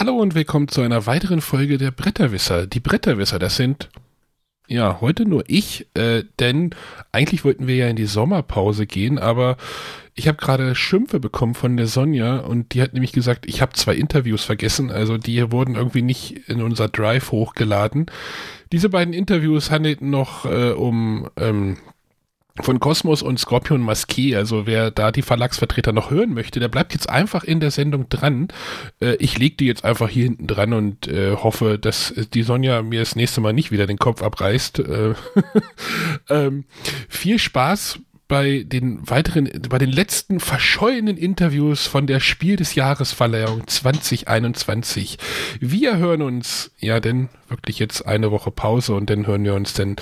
Hallo und willkommen zu einer weiteren Folge der Bretterwisser. Die Bretterwisser, das sind ja heute nur ich, äh, denn eigentlich wollten wir ja in die Sommerpause gehen, aber ich habe gerade Schimpfe bekommen von der Sonja und die hat nämlich gesagt, ich habe zwei Interviews vergessen, also die wurden irgendwie nicht in unser Drive hochgeladen. Diese beiden Interviews handelten noch äh, um ähm, von Cosmos und Scorpion Masqué. Also wer da die Verlagsvertreter noch hören möchte, der bleibt jetzt einfach in der Sendung dran. Äh, ich leg die jetzt einfach hier hinten dran und äh, hoffe, dass die Sonja mir das nächste Mal nicht wieder den Kopf abreißt. Äh, ähm, viel Spaß bei den weiteren, bei den letzten verschollenen Interviews von der Spiel des Jahres Verleihung 2021. Wir hören uns, ja, denn wirklich jetzt eine Woche Pause und dann hören wir uns dann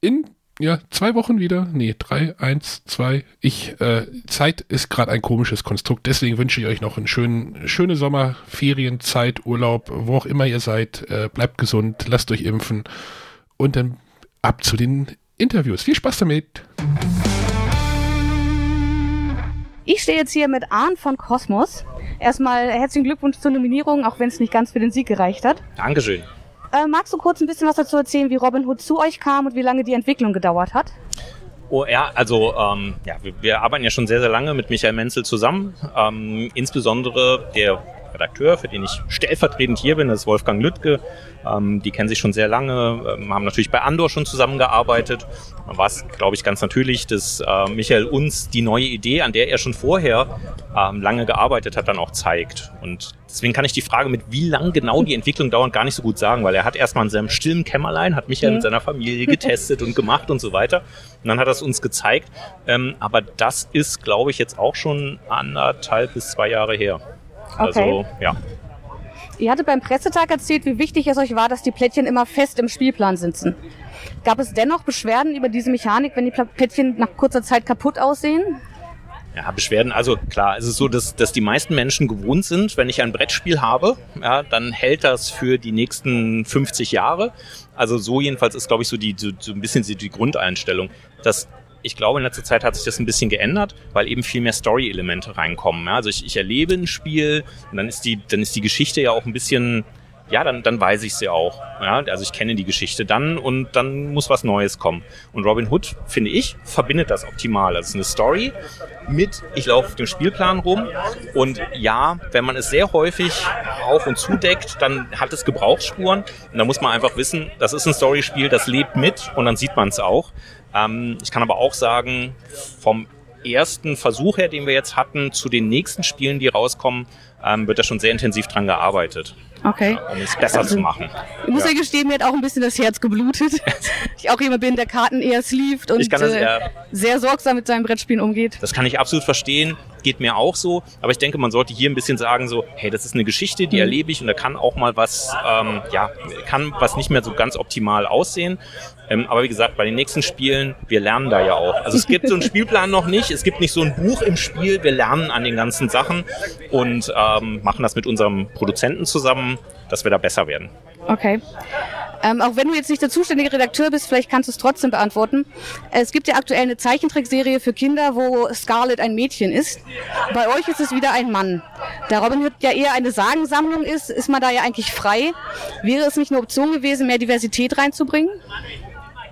in ja, zwei Wochen wieder. Nee, drei, eins, zwei. Ich, äh, Zeit ist gerade ein komisches Konstrukt. Deswegen wünsche ich euch noch einen schönen, schöne Sommerferien, Zeit, Urlaub, wo auch immer ihr seid. Äh, bleibt gesund, lasst euch impfen. Und dann ab zu den Interviews. Viel Spaß damit. Ich stehe jetzt hier mit Arndt von Kosmos. Erstmal herzlichen Glückwunsch zur Nominierung, auch wenn es nicht ganz für den Sieg gereicht hat. Dankeschön. Äh, magst du kurz ein bisschen was dazu erzählen, wie Robin Hood zu euch kam und wie lange die Entwicklung gedauert hat? Oh ja, also ähm, ja, wir, wir arbeiten ja schon sehr, sehr lange mit Michael Menzel zusammen. Ähm, insbesondere der Redakteur, für den ich stellvertretend hier bin, das ist Wolfgang Lüttke. Ähm, die kennen sich schon sehr lange, ähm, haben natürlich bei Andor schon zusammengearbeitet. Da war es, glaube ich, ganz natürlich, dass äh, Michael uns die neue Idee, an der er schon vorher ähm, lange gearbeitet hat, dann auch zeigt. Und deswegen kann ich die Frage mit wie lang genau die Entwicklung dauert gar nicht so gut sagen, weil er hat erstmal in seinem stillen Kämmerlein, hat Michael mhm. mit seiner Familie getestet und gemacht und so weiter. Und dann hat er es uns gezeigt. Ähm, aber das ist, glaube ich, jetzt auch schon anderthalb bis zwei Jahre her. Also, okay. ja. Ihr hattet beim Pressetag erzählt, wie wichtig es euch war, dass die Plättchen immer fest im Spielplan sitzen. Gab es dennoch Beschwerden über diese Mechanik, wenn die Plättchen nach kurzer Zeit kaputt aussehen? Ja, Beschwerden, also klar, es ist so, dass, dass die meisten Menschen gewohnt sind, wenn ich ein Brettspiel habe, ja, dann hält das für die nächsten 50 Jahre. Also so jedenfalls ist, glaube ich, so die so, so ein bisschen die Grundeinstellung. Das ich glaube, in letzter Zeit hat sich das ein bisschen geändert, weil eben viel mehr Story-Elemente reinkommen. Ja? Also ich, ich erlebe ein Spiel und dann ist die, dann ist die Geschichte ja auch ein bisschen, ja, dann, dann weiß ich sie auch. Ja? Also ich kenne die Geschichte dann und dann muss was Neues kommen. Und Robin Hood, finde ich, verbindet das optimal. Also eine Story mit, ich laufe auf dem Spielplan rum und ja, wenn man es sehr häufig auf und zudeckt, dann hat es Gebrauchsspuren und da muss man einfach wissen, das ist ein Storyspiel, das lebt mit und dann sieht man es auch. Ähm, ich kann aber auch sagen, vom ersten Versuch her, den wir jetzt hatten, zu den nächsten Spielen, die rauskommen, ähm, wird da schon sehr intensiv dran gearbeitet. Okay. Ja, um es besser also, zu machen. Ich muss ja. ja gestehen, mir hat auch ein bisschen das Herz geblutet. ich auch jemand bin, der Karten eher sleeved und das, äh, ja, sehr sorgsam mit seinen Brettspielen umgeht. Das kann ich absolut verstehen. Geht mir auch so. Aber ich denke, man sollte hier ein bisschen sagen so, hey, das ist eine Geschichte, die mhm. erlebe ich und da kann auch mal was, ähm, ja, kann was nicht mehr so ganz optimal aussehen. Ähm, aber wie gesagt, bei den nächsten Spielen, wir lernen da ja auch. Also es gibt so einen Spielplan noch nicht, es gibt nicht so ein Buch im Spiel, wir lernen an den ganzen Sachen und ähm, machen das mit unserem Produzenten zusammen, dass wir da besser werden. Okay. Ähm, auch wenn du jetzt nicht der zuständige Redakteur bist, vielleicht kannst du es trotzdem beantworten. Es gibt ja aktuell eine Zeichentrickserie für Kinder, wo Scarlett ein Mädchen ist. Bei euch ist es wieder ein Mann. Da Robin Hood ja eher eine Sagensammlung ist, ist man da ja eigentlich frei. Wäre es nicht eine Option gewesen, mehr Diversität reinzubringen?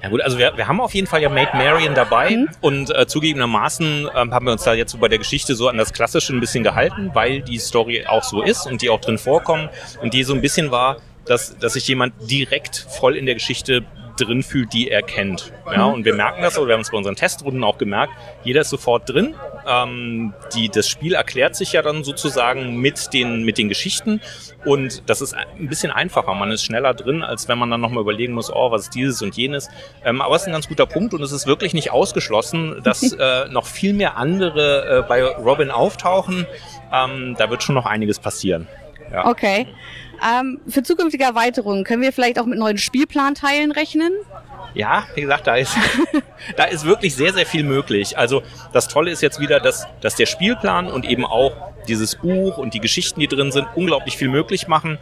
Ja gut, also wir, wir haben auf jeden Fall ja Maid Marian dabei mhm. und äh, zugegebenermaßen ähm, haben wir uns da jetzt so bei der Geschichte so an das Klassische ein bisschen gehalten, weil die Story auch so ist und die auch drin vorkommen und die so ein bisschen war, dass, dass sich jemand direkt voll in der Geschichte drin fühlt, die er kennt. Ja, und wir merken das, oder wir haben es bei unseren Testrunden auch gemerkt, jeder ist sofort drin. Ähm, die, das Spiel erklärt sich ja dann sozusagen mit den, mit den Geschichten und das ist ein bisschen einfacher. Man ist schneller drin, als wenn man dann nochmal überlegen muss, oh, was ist dieses und jenes. Ähm, aber es ist ein ganz guter Punkt und es ist wirklich nicht ausgeschlossen, dass äh, noch viel mehr andere äh, bei Robin auftauchen. Ähm, da wird schon noch einiges passieren. Ja. Okay. Ähm, für zukünftige Erweiterungen können wir vielleicht auch mit neuen Spielplanteilen rechnen? Ja, wie gesagt, da ist, da ist wirklich sehr, sehr viel möglich. Also das Tolle ist jetzt wieder, dass, dass der Spielplan und eben auch dieses Buch und die Geschichten, die drin sind, unglaublich viel möglich machen.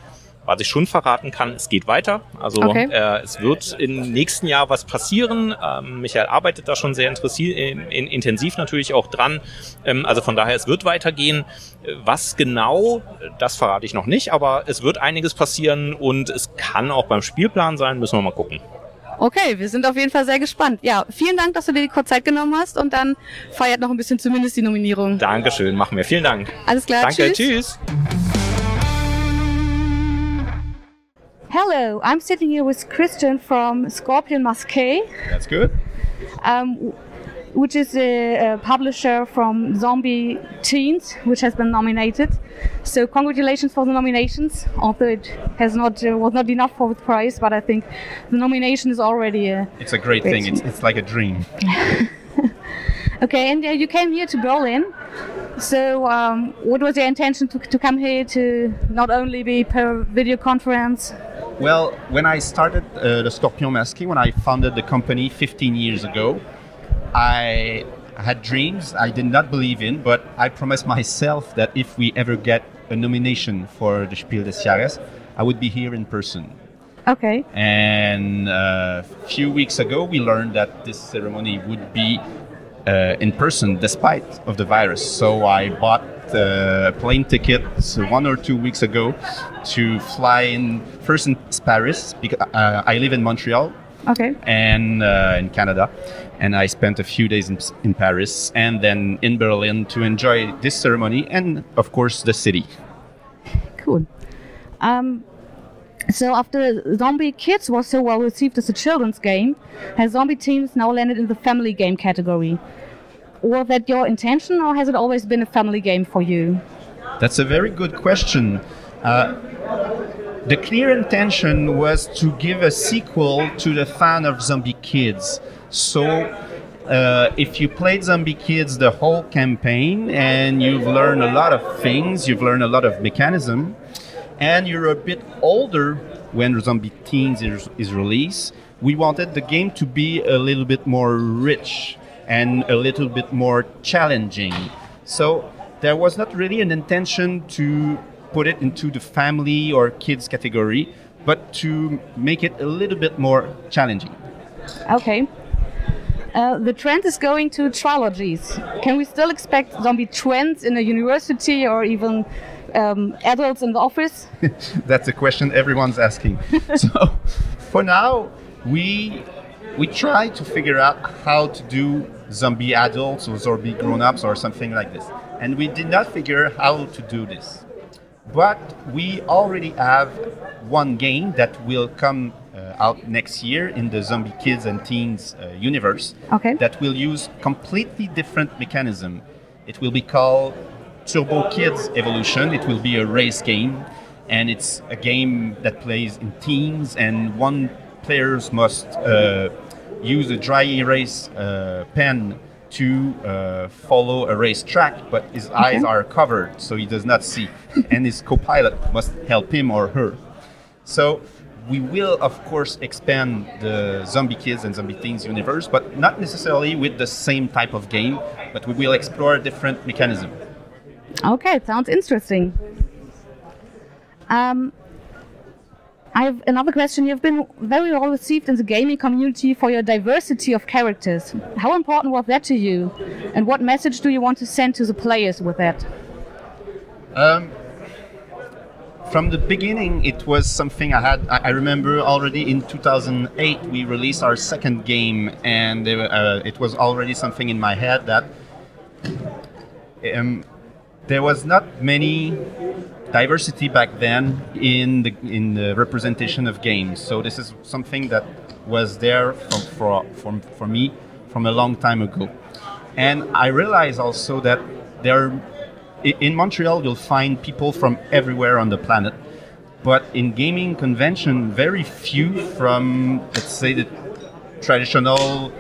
Was ich schon verraten kann, es geht weiter. Also Okay. äh, es wird im nächsten Jahr was passieren. Ähm, Michael arbeitet da schon sehr in, in, intensiv natürlich auch dran. Ähm, also von daher, es wird weitergehen. Was genau, das verrate ich noch nicht, aber es wird einiges passieren und es kann auch beim Spielplan sein, müssen wir mal gucken. Okay, wir sind auf jeden Fall sehr gespannt. Ja, vielen Dank, dass du dir die kurz Zeit genommen hast und dann feiert noch ein bisschen zumindest die Nominierung. Dankeschön, machen wir. Vielen Dank. Alles klar, Danke, tschüss. tschüss. Hello, I'm sitting here with Christian from Scorpion Masqué, That's good. um, which is a, a publisher from Zombie Teens, which has been nominated. So congratulations for the nominations. Although it has not uh, was not enough for the prize, but I think the nomination is already a It's a great Great. thing. It's, it's like a dream. Okay, and uh, you came here to Berlin. So, um, what was your intention to, to come here to not only be per video conference? Well, when I started uh, the Scorpion Masqué, when I founded the company 15 years ago, I had dreams I did not believe in, but I promised myself that if we ever get a nomination for the Spiel des Jahres, I would be here in person. Okay, And uh, a few weeks ago, we learned that this ceremony would be uh, in person despite of the virus. So I bought a plane ticket one or two weeks ago to fly in first in Paris because uh, I live in Montreal okay, and uh, in Canada, and I spent a few days in, in Paris and then in Berlin to enjoy this ceremony and of course the city. cool. Um, so, after Zombie Kids was so well received as a children's game, has Zombie Teens now landed in the family game category? Was that your intention, or has it always been a family game for you? That's a very good question. Uh, the clear intention was to give a sequel to the fan of Zombie Kids. So, uh, if you played Zombie Kids the whole campaign and you've learned a lot of things, you've learned a lot of mechanism, and you're a bit older when Zombie Teens is, is released, we wanted the game to be a little bit more rich and a little bit more challenging. So there was not really an intention to put it into the family or kids category, but to make it a little bit more challenging. Okay. Uh, the trend is going to trilogies. Can we still expect zombie trends in a university or even um, adults in the office? That's a question everyone's asking. so for now, we we try to figure out how to do zombie adults or zombie grown-ups or something like this. And we did not figure how to do this. But we already have one game that will come uh, out next year in the zombie kids and teens uh, universe Okay. that will use completely different mechanism. It will be called Turbo Kids Evolution. It will be a race game, and it's a game that plays in teams, and one player must uh, use a dry erase uh, pen to uh, follow a race track, but his eyes are covered, so he does not see, and his co-pilot must help him or her. So we will, of course, expand the Zombie Kids and Zombie Teens universe, but not necessarily with the same type of game, but we will explore different mechanism. Okay, sounds interesting. Um, I have another question. You've been very well received in the gaming community for your diversity of characters. How important was that to you? And what message do you want to send to the players with that? Um, from the beginning, it was something I had. I remember already in 2008 we released our second game, and uh, it was already something in my head that um, there was not many diversity back then in the in the representation of games. So this is something that was there from, for, for, for me from a long time ago. And I realize also that there in Montreal you'll find people from everywhere on the planet. But in gaming convention, very few from let's say the traditional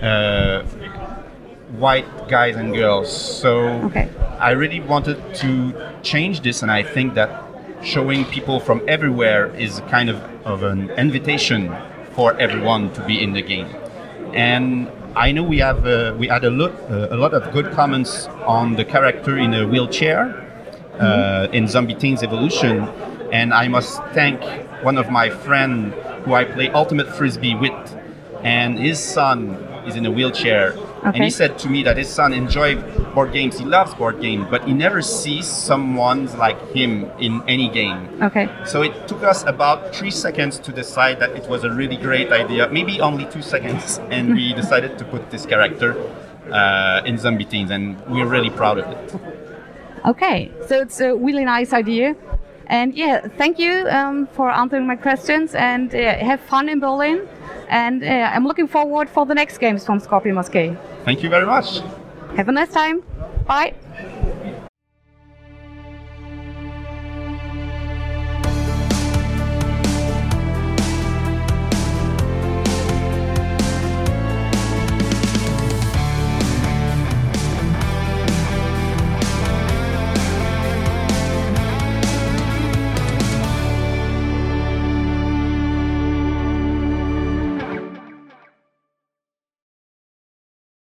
uh, white guys and girls. So Okay. I really wanted to change this, and I think that showing people from everywhere is kind of, of an invitation for everyone to be in the game. And I know we have uh, we had a lot uh, a lot of good comments on the character in a wheelchair uh, in Zombie Teens Evolution, and I must thank one of my friend who I play ultimate frisbee with, and his son is in a wheelchair, and he said to me that his son enjoys board games. He loves board games, but he never sees someone like him in any game. Okay. So it took us about three seconds to decide that it was a really great idea. Maybe only two seconds, and we decided to put this character uh, in Zombie Teens, and we're really proud of it. Okay, so it's a really nice idea. And yeah, thank you um, for answering my questions and uh, have fun in Berlin. And uh, I'm looking forward for the next games from Scorpion Mosque. Thank you very much. Have a nice time. Bye.